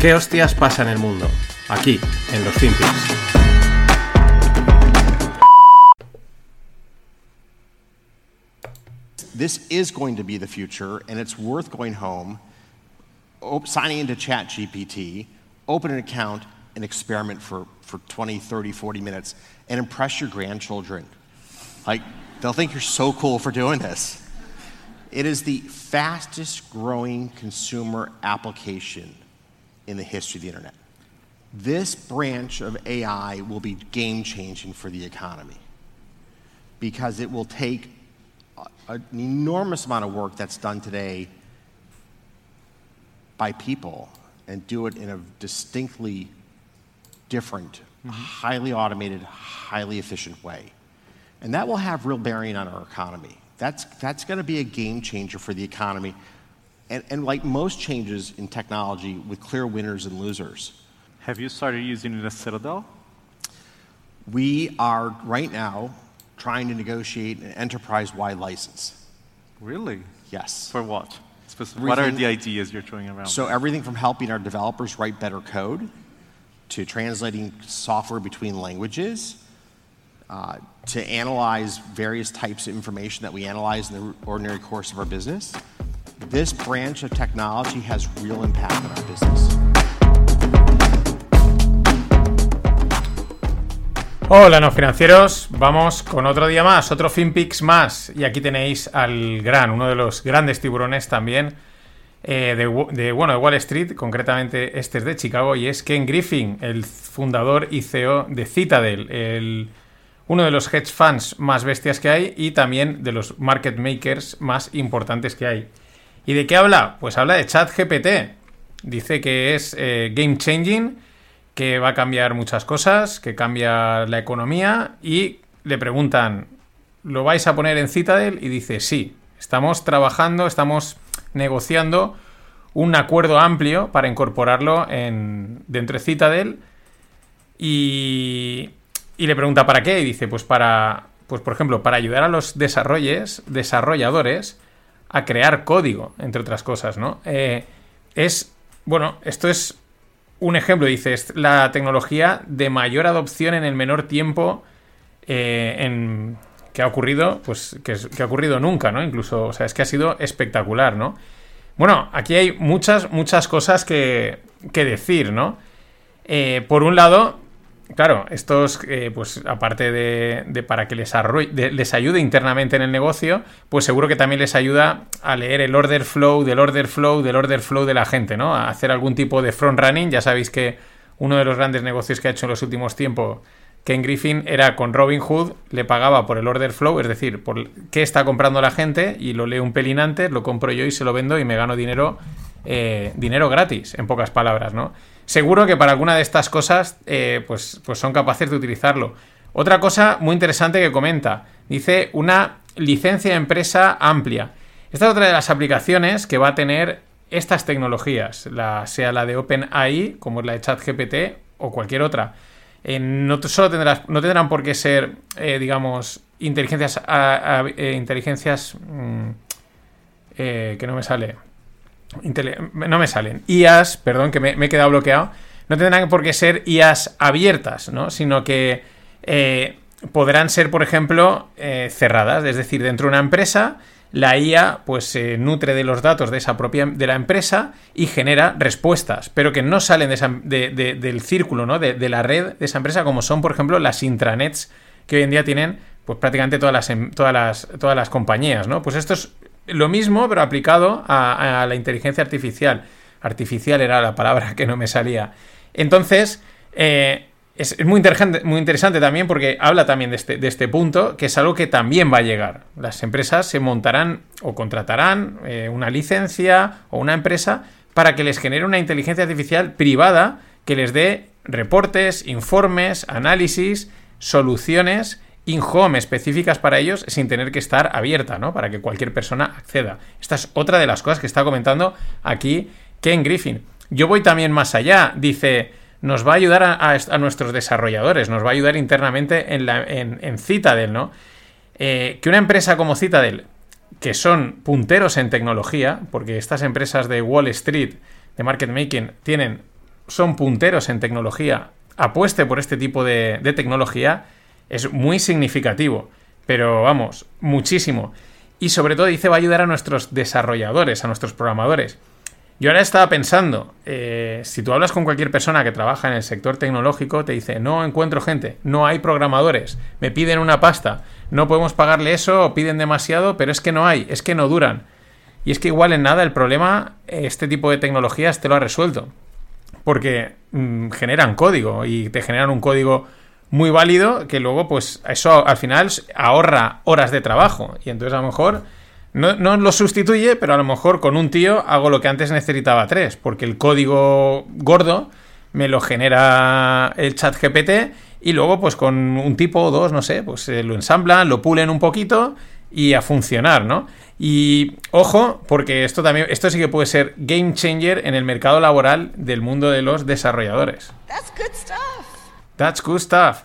¿Qué hostias pasa en el mundo? Aquí, en los FinPix. This is going to be the future, and it's worth going home, signing into ChatGPT, open an account, and experiment for, for 20, 30, 40 minutes, and impress your grandchildren. Like, they'll think you're so cool for doing this. It is the fastest growing consumer application in the history of the internet. This branch of AI will be game changing for the economy because it will take a- an enormous amount of work that's done today by people and do it in a distinctly different, mm-hmm. highly automated, highly efficient way. And that will have real bearing on our economy. That's, that's going to be a game changer for the economy. And, and like most changes in technology, with clear winners and losers, Have you started using it as Citadel? we are right now trying to negotiate an enterprise wide license. Really? Yes. For what? Specific, what are the ideas you're throwing around? So, everything from helping our developers write better code to translating software between languages uh, to analyze various types of information that we analyze in the ordinary course of our business. This branch of technology has real impact on our business. Hola, no financieros. Vamos con otro día más, otro FinPix más. Y aquí tenéis al gran, uno de los grandes tiburones también eh, de, de, bueno, de Wall Street, concretamente este es de Chicago, y es Ken Griffin, el fundador y CEO de Citadel, el- uno de los hedge funds más bestias que hay y también de los market makers más importantes que hay. ¿Y de qué habla? Pues habla de ChatGPT. Dice que es eh, game changing, que va a cambiar muchas cosas, que cambia la economía y le preguntan, ¿lo vais a poner en Citadel? Y dice, sí, estamos trabajando, estamos negociando un acuerdo amplio para incorporarlo en, dentro de Citadel y, y le pregunta para qué y dice, pues para, pues por ejemplo, para ayudar a los desarrolles, desarrolladores a crear código, entre otras cosas, ¿no? Eh, es, bueno, esto es un ejemplo, dice, es la tecnología de mayor adopción en el menor tiempo eh, en, que ha ocurrido, pues que, ha ocurrido nunca, ¿no? Incluso, o sea, es que ha sido espectacular, ¿no? Bueno, aquí hay muchas, muchas cosas que, que decir, ¿no? Eh, por un lado, claro, estos, eh, pues aparte de, de para que les, de- les ayude internamente en el negocio, pues seguro que también les ayuda a leer el order flow, del order flow, del order flow de la gente, ¿no? A hacer algún tipo de front running. Ya sabéis que uno de los grandes negocios que ha hecho en los últimos tiempos Ken Griffin era con Robinhood, le pagaba por el order flow, es decir, por qué está comprando la gente y lo leo un pelín antes, lo compro yo y se lo vendo y me gano dinero, eh, dinero gratis, en pocas palabras, ¿no? Seguro que para alguna de estas cosas, eh, pues, pues son capaces de utilizarlo. Otra cosa muy interesante que comenta, dice una licencia de empresa amplia. Esta es otra de las aplicaciones que va a tener estas tecnologías, sea la de OpenAI, como es la de ChatGPT o cualquier otra. Eh, no solo tendrás, no tendrán por qué ser, eh, digamos, inteligencias, a- inteligencias mm, que no me sale, no me salen, IAS, perdón, que me, me he quedado bloqueado, no tendrán por qué ser IAS abiertas, ¿no? Sino que eh, podrán ser, por ejemplo, eh, cerradas, es decir, dentro de una empresa la IA pues se nutre de los datos de esa propia de la empresa y genera respuestas, pero que no salen de de- de- del círculo, ¿no? De, de la red de esa empresa, como son, por ejemplo, las intranets que hoy en día tienen pues prácticamente todas las, em- todas las, todas las compañías, ¿no? Pues esto es lo mismo, pero aplicado a, la inteligencia artificial. Artificial era la palabra que no me salía. Entonces, eh, es, es muy, interesante, muy interesante también porque habla también de este, de este punto, que es algo que también va a llegar. Las empresas se montarán o contratarán eh, una licencia o una empresa para que les genere una inteligencia artificial privada que les dé reportes, informes, análisis, soluciones in-home específicas para ellos sin tener que estar abierta, ¿no? Para que cualquier persona acceda. Esta es otra de las cosas que está comentando aquí Ken Griffin. Yo voy también más allá. Dice, nos va a ayudar a, nuestros desarrolladores, nos va a ayudar internamente en, la, en, Citadel, ¿no? Eh, que una empresa como Citadel, que son punteros en tecnología, porque estas empresas de Wall Street, de market making, tienen son punteros en tecnología, apueste por este tipo de tecnología, es muy significativo. Pero vamos, muchísimo. Y sobre todo dice va a ayudar a nuestros desarrolladores, a nuestros programadores. Yo ahora estaba pensando, eh, si tú hablas con cualquier persona que trabaja en el sector tecnológico, te dice, no encuentro gente, no hay programadores, me piden una pasta, no podemos pagarle eso, piden demasiado, pero es que no hay, es que no duran. Y es que igual en nada el problema, este tipo de tecnologías te lo ha resuelto. Porque mm, generan código y te generan un código muy válido que luego pues eso al final ahorra horas de trabajo. Y entonces a lo mejor no, lo sustituye, pero a lo mejor con un tío hago lo que antes necesitaba tres, porque el código gordo me lo genera el chat GPT y luego pues con un tipo o dos, no sé, pues eh, lo ensamblan, lo pulen un poquito y a funcionar, ¿no? Y ojo, porque esto también, esto sí que puede ser game changer en el mercado laboral del mundo de los desarrolladores. That's good stuff. That's good stuff.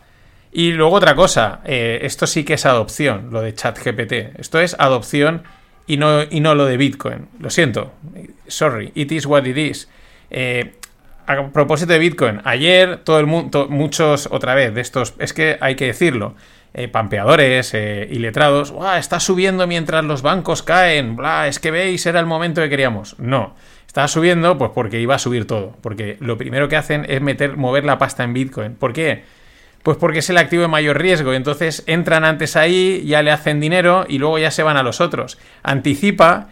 Y luego otra cosa, eh, esto sí que es adopción, lo de ChatGPT. Esto es adopción y no, y no lo de Bitcoin. Lo siento. Sorry, it is what it is. Eh, a propósito de Bitcoin, ayer todo el mundo, muchos otra vez de estos, es que hay que decirlo, eh, pampeadores y letrados, está subiendo mientras los bancos caen, bla, es que veis, era el momento que queríamos. No, estaba subiendo pues porque iba a subir todo, porque lo primero que hacen es meter, mover la pasta en Bitcoin. ¿Por qué? Pues porque es el activo de mayor riesgo. Entonces entran antes ahí, ya le hacen dinero y luego ya se van a los otros. Anticipa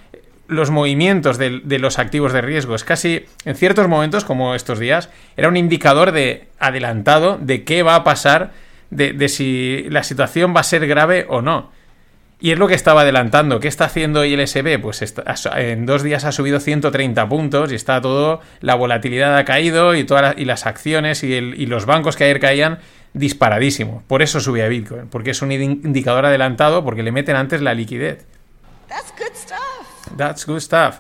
los movimientos de, los activos de riesgo. Es casi, en ciertos momentos, como estos días, era un indicador de adelantado de qué va a pasar, de si la situación va a ser grave o no. Y es lo que estaba adelantando. ¿Qué está haciendo ILSB? Pues en dos días ha subido 130 puntos y está todo, la volatilidad ha caído y, todas y las acciones y, y, los bancos que ayer caían disparadísimo. Por eso subía Bitcoin, porque es un indicador adelantado, porque le meten antes la liquidez. That's good stuff. That's good stuff.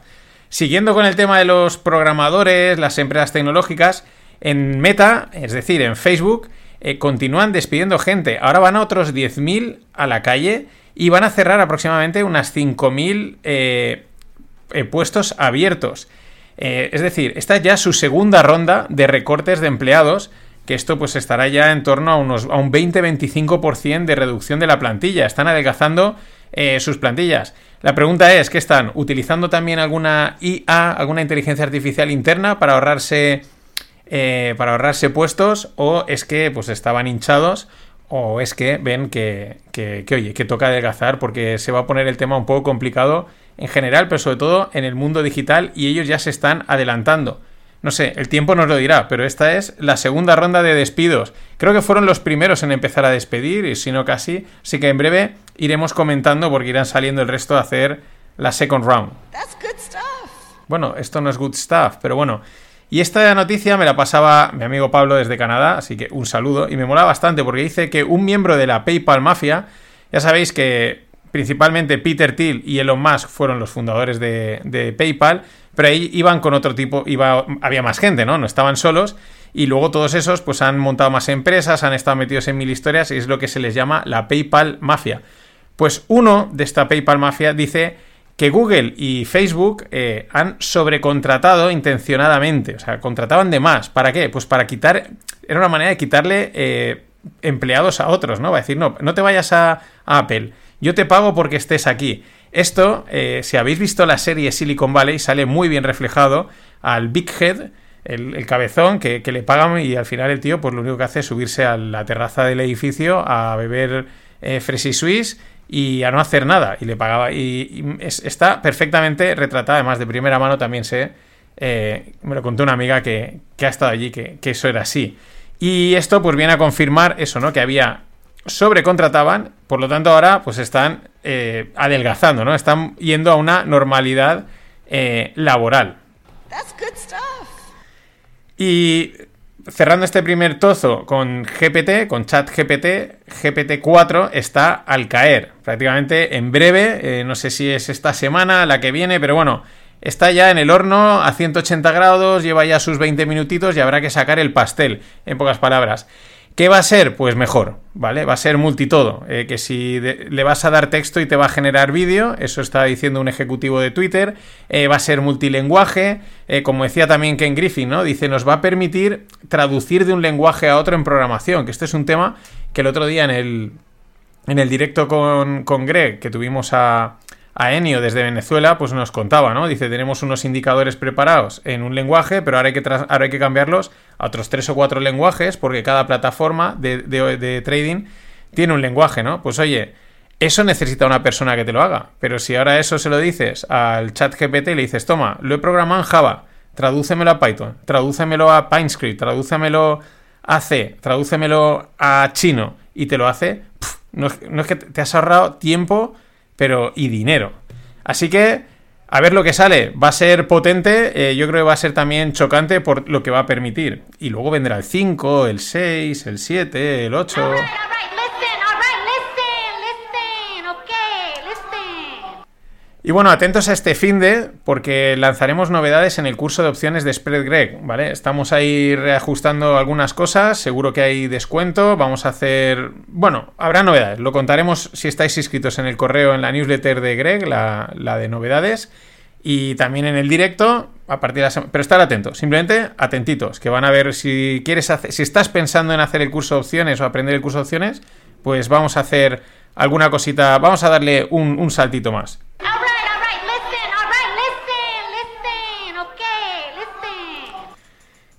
Siguiendo con el tema de los programadores, las empresas tecnológicas, en Meta, es decir, en Facebook, eh, continúan despidiendo gente. Ahora van a otros 10.000 a la calle y van a cerrar aproximadamente unas 5.000 eh, eh, puestos abiertos. Eh, es decir, esta es ya su segunda ronda de recortes de empleados, que esto pues estará ya en torno a, unos, a un 20-25% de reducción de la plantilla. Están adelgazando sus plantillas. La pregunta es, ¿qué están? ¿Utilizando también alguna IA, alguna inteligencia artificial interna para ahorrarse, para ahorrarse puestos? ¿O es que pues estaban hinchados? o es que ven que, que, oye, que toca adelgazar porque se va a poner el tema un poco complicado en general, pero sobre todo en el mundo digital y ellos ya se están adelantando. No sé, el tiempo nos lo dirá, pero esta es la segunda ronda de despidos. Creo que fueron los primeros en empezar a despedir, y si no casi, así que en breve iremos comentando porque irán saliendo el resto a hacer la second round. Bueno, esto no es good stuff, pero bueno, y esta noticia me la pasaba mi amigo Pablo desde Canadá, así que un saludo. Y me mola bastante porque dice que un miembro de la PayPal Mafia, ya sabéis que principalmente Peter Thiel y Elon Musk fueron los fundadores de, PayPal, pero ahí iban con otro tipo, había más gente, ¿no? No estaban solos. Y luego todos esos pues han montado más empresas, han estado metidos en mil historias y es lo que se les llama la PayPal Mafia. Pues uno de esta PayPal Mafia dice que Google y Facebook eh, han sobrecontratado intencionadamente, o sea, contrataban de más. ¿Para qué? Pues para quitar, era una manera de quitarle eh, empleados a otros, ¿no? Va a decir, no, no te vayas a, Apple, yo te pago porque estés aquí. Esto, eh, si habéis visto la serie Silicon Valley, sale muy bien reflejado al Big Head, el, cabezón que, le pagan y al final el tío pues lo único que hace es subirse a la terraza del edificio a beber Freshly Swiss y a no hacer nada. Y le pagaba. Y, está perfectamente retratada. Además, de primera mano también sé. Eh, me lo contó una amiga que, ha estado allí, que, eso era así. Y esto pues viene a confirmar eso, ¿no? Que había. Sobrecontrataban, por lo tanto ahora pues están eh, adelgazando, ¿no? Están yendo a una normalidad eh, laboral. Y cerrando este primer tozo con GPT, con chat GPT, GPT-4 está al caer. Prácticamente en breve, eh, no sé si es esta semana, la que viene, pero bueno, está ya en el horno a 180 grados, lleva ya sus 20 minutitos y habrá que sacar el pastel, en pocas palabras. ¿Qué va a ser? Pues mejor, ¿vale? Va a ser multitodo. Eh, que si le vas a dar texto y te va a generar vídeo, eso está diciendo un ejecutivo de Twitter, eh, va a ser multilenguaje, eh, como decía también Ken Griffin, ¿no? Dice, nos va a permitir traducir de un lenguaje a otro en programación, que este es un tema que el otro día en el, en el directo con, con Greg, que tuvimos a, a Enio desde Venezuela, pues nos contaba, ¿no? Dice, tenemos unos indicadores preparados en un lenguaje, pero ahora hay que, ahora hay que cambiarlos a otros tres o cuatro lenguajes, porque cada plataforma de, trading tiene un lenguaje, ¿no? Pues oye, eso necesita una persona que te lo haga, pero si ahora eso se lo dices al chat GPT y le dices, toma, lo he programado en Java, tradúcemelo a Python, tradúcemelo a PineScript, tradúcemelo a C, tradúcemelo a chino, y te lo hace, no es que te has ahorrado tiempo, pero y dinero. Así que, a ver lo que sale. Va a ser potente, eh, yo creo que va a ser también chocante por lo que va a permitir. Y luego vendrá el 5, el 6, el 7, el 8. Y bueno, atentos a este fin de, porque lanzaremos novedades en el curso de opciones de Spread Greg, ¿vale? Estamos ahí reajustando algunas cosas, seguro que hay descuento, vamos a hacer... Bueno, habrá novedades, lo contaremos si estáis inscritos en el correo, en la newsletter de Greg, la, de novedades, y también en el directo, a partir de la semana... Pero estar atentos, simplemente atentitos, que van a ver si quieres hacer... Si estás pensando en hacer el curso de opciones o aprender el curso de opciones, pues vamos a hacer alguna cosita, vamos a darle un saltito más.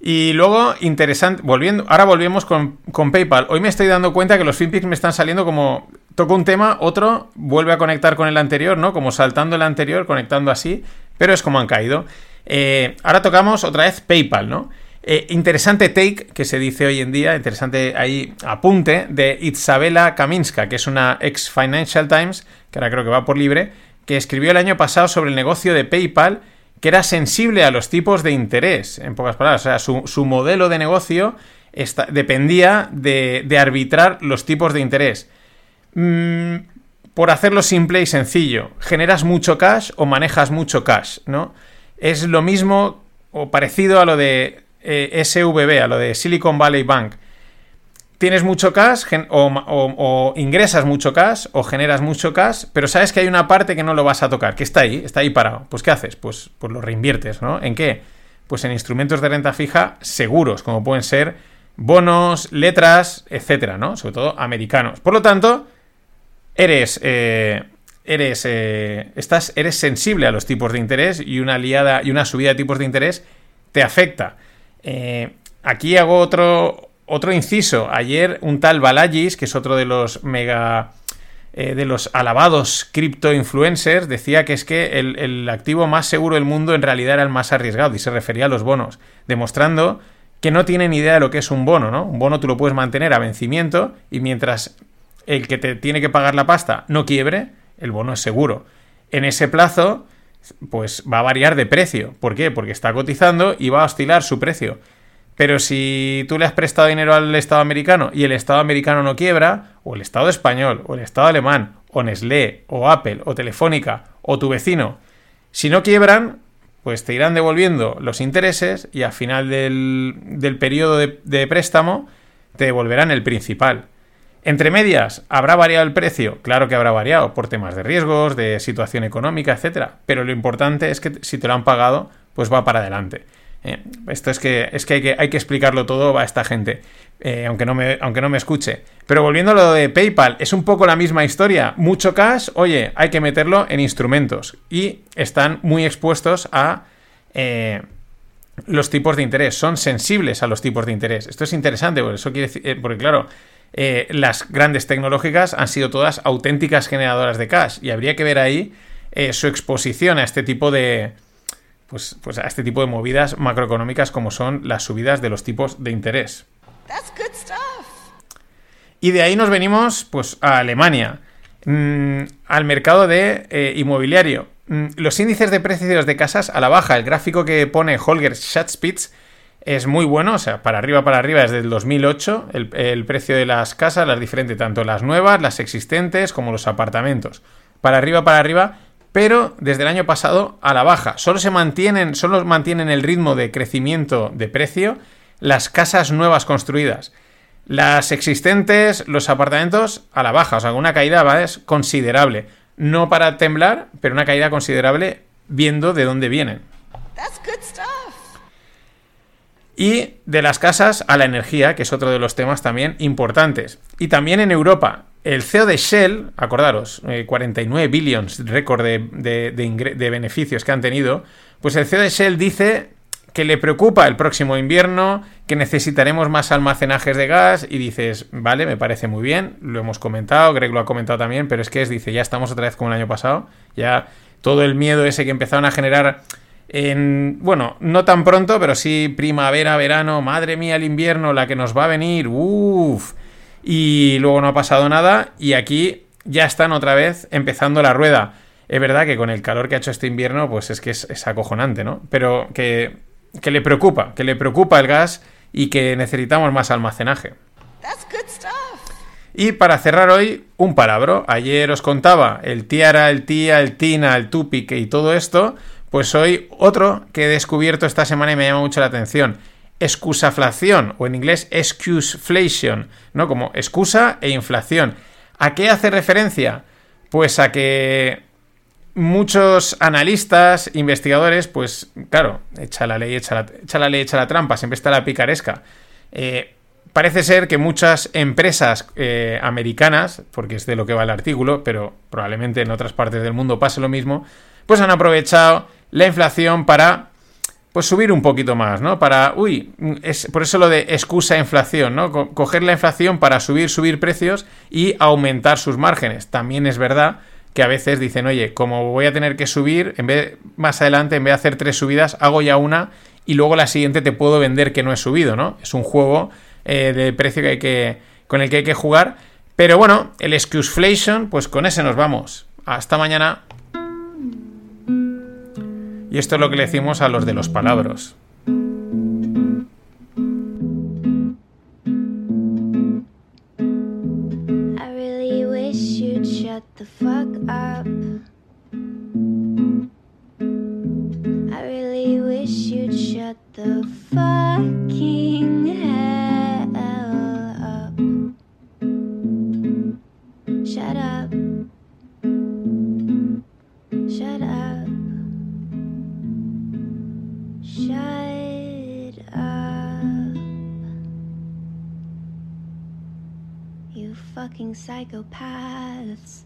Y luego, interesante, volviendo, ahora volvemos con, con PayPal. Hoy me estoy dando cuenta que los FinPix me están saliendo como toco un tema, otro vuelve a conectar con el anterior, ¿no? Como saltando el anterior, conectando así, pero es como han caído. Eh, ahora tocamos otra vez PayPal, ¿no? Eh, interesante take que se dice hoy en día, interesante ahí apunte de Isabela Kaminska, que es una ex Financial Times, que ahora creo que va por libre, que escribió el año pasado sobre el negocio de PayPal que era sensible a los tipos de interés, en pocas palabras. O sea, su, su modelo de negocio dependía de, de arbitrar los tipos de interés. Mm, por hacerlo simple y sencillo, generas mucho cash o manejas mucho cash, ¿no? Es lo mismo o parecido a lo de eh, SVB, a lo de Silicon Valley Bank. Tienes mucho cash o ingresas mucho cash o generas mucho cash, pero sabes que hay una parte que no lo vas a tocar, que está ahí, está ahí parado. Pues ¿qué haces? Pues, pues lo reinviertes, ¿no? ¿En qué? Pues en instrumentos de renta fija seguros, como pueden ser bonos, letras, etcétera, ¿no? Sobre todo americanos. Por lo tanto, eres, eh, eres, eh, estás, eres sensible a los tipos de interés y una liada y una subida de tipos de interés te afecta. Eh, aquí hago otro, otro inciso. Ayer un tal Balagis, que es otro de los mega eh, de los alabados cripto influencers, decía que es que el, el activo más seguro del mundo en realidad era el más arriesgado y se refería a los bonos, demostrando que no tienen idea de lo que es un bono, ¿no? Un bono tú lo puedes mantener a vencimiento y mientras el que te tiene que pagar la pasta no quiebre, el bono es seguro. En ese plazo, pues va a variar de precio. ¿Por qué? Porque está cotizando y va a oscilar su precio. Pero si tú le has prestado dinero al Estado americano y el Estado americano no quiebra, o el Estado español, o el Estado alemán, o Nestlé, o Apple, o Telefónica, o tu vecino, si no quiebran, pues te irán devolviendo los intereses y al final del, del periodo de, de préstamo te devolverán el principal. Entre medias, ¿habrá variado el precio? Claro que habrá variado por temas de riesgos, de situación económica, etcétera. Pero lo importante es que si te lo han pagado, pues va para adelante. Eh, esto es que, es que, hay que hay que explicarlo todo a esta gente, eh, aunque, no me, aunque no me escuche. Pero volviendo a lo de PayPal, es un poco la misma historia. Mucho cash, oye, hay que meterlo en instrumentos. Y están muy expuestos a eh, los tipos de interés. Son sensibles a los tipos de interés. Esto es interesante, porque, eso decir, claro, las grandes tecnológicas han sido todas auténticas generadoras de cash. Y habría que ver ahí su exposición a este tipo de pues, pues a este tipo de movidas macroeconómicas como son las subidas de los tipos de interés. That's good stuff. Y de ahí nos venimos pues a Alemania, mm, al mercado de eh, inmobiliario. Mm, los índices de precios de casas a la baja, el gráfico que pone Holger Schatzpitz es muy bueno, o sea, para arriba, para arriba, desde el 2008, el, el precio de las casas, las diferentes, tanto las nuevas, las existentes, como los apartamentos. Para arriba, para arriba, pero desde el año pasado a la baja. Solo se mantienen, solo mantienen el ritmo de crecimiento de precio las casas nuevas construidas. Las existentes, los apartamentos a la baja, o sea, una caída ¿vale? es considerable. No para temblar, pero una caída considerable viendo de dónde vienen. That's good stuff. Y de las casas a la energía, que es otro de los temas también importantes. Y también en Europa, el CEO de Shell, acordaros, eh, 49 billions récord de, de- beneficios que han tenido, pues el CEO de Shell dice que le preocupa el próximo invierno, que necesitaremos más almacenajes de gas y dices, vale, me parece muy bien, lo hemos comentado, Greg lo ha comentado también, pero es que es, dice, ya estamos otra vez como el año pasado, ya todo el miedo ese que empezaron a generar en, bueno, no tan pronto, pero sí primavera, verano, madre mía, el invierno, la que nos va a venir, uff, y luego no ha pasado nada y aquí ya están otra vez empezando la rueda. Es verdad que con el calor que ha hecho este invierno, pues es que es, es acojonante, ¿no? Pero que, que le preocupa, que le preocupa el gas y que necesitamos más almacenaje. That's good stuff. Y para cerrar hoy, un palabro. Ayer os contaba el tiara, el tía, el tina, el tupic y todo esto. Pues hoy otro que he descubierto esta semana y me llama mucho la atención. Excusaflación, o en inglés excuseflation, ¿no? Como excusa e inflación. ¿A qué hace referencia? Pues a que muchos analistas, investigadores, pues claro, echa la ley, echa la, echa la ley, echa la trampa, siempre está la picaresca. Eh, parece ser que muchas empresas eh, americanas, porque es de lo que va el artículo, pero probablemente en otras partes del mundo pase lo mismo, pues han aprovechado la inflación para pues subir un poquito más, ¿no? Para, uy, es por eso lo de excusa inflación, ¿no? Co- coger la inflación para subir, subir precios y aumentar sus márgenes. También es verdad que a veces dicen, oye, como voy a tener que subir, en vez, más adelante, en vez de hacer tres subidas, hago ya una y luego la siguiente te puedo vender que no he subido, ¿no? Es un juego eh, de precio que hay que, con el que hay que jugar. Pero bueno, el excuseflation, pues con ese nos vamos. Hasta mañana. Y esto es lo que le decimos a los de los palabros. Psychopaths.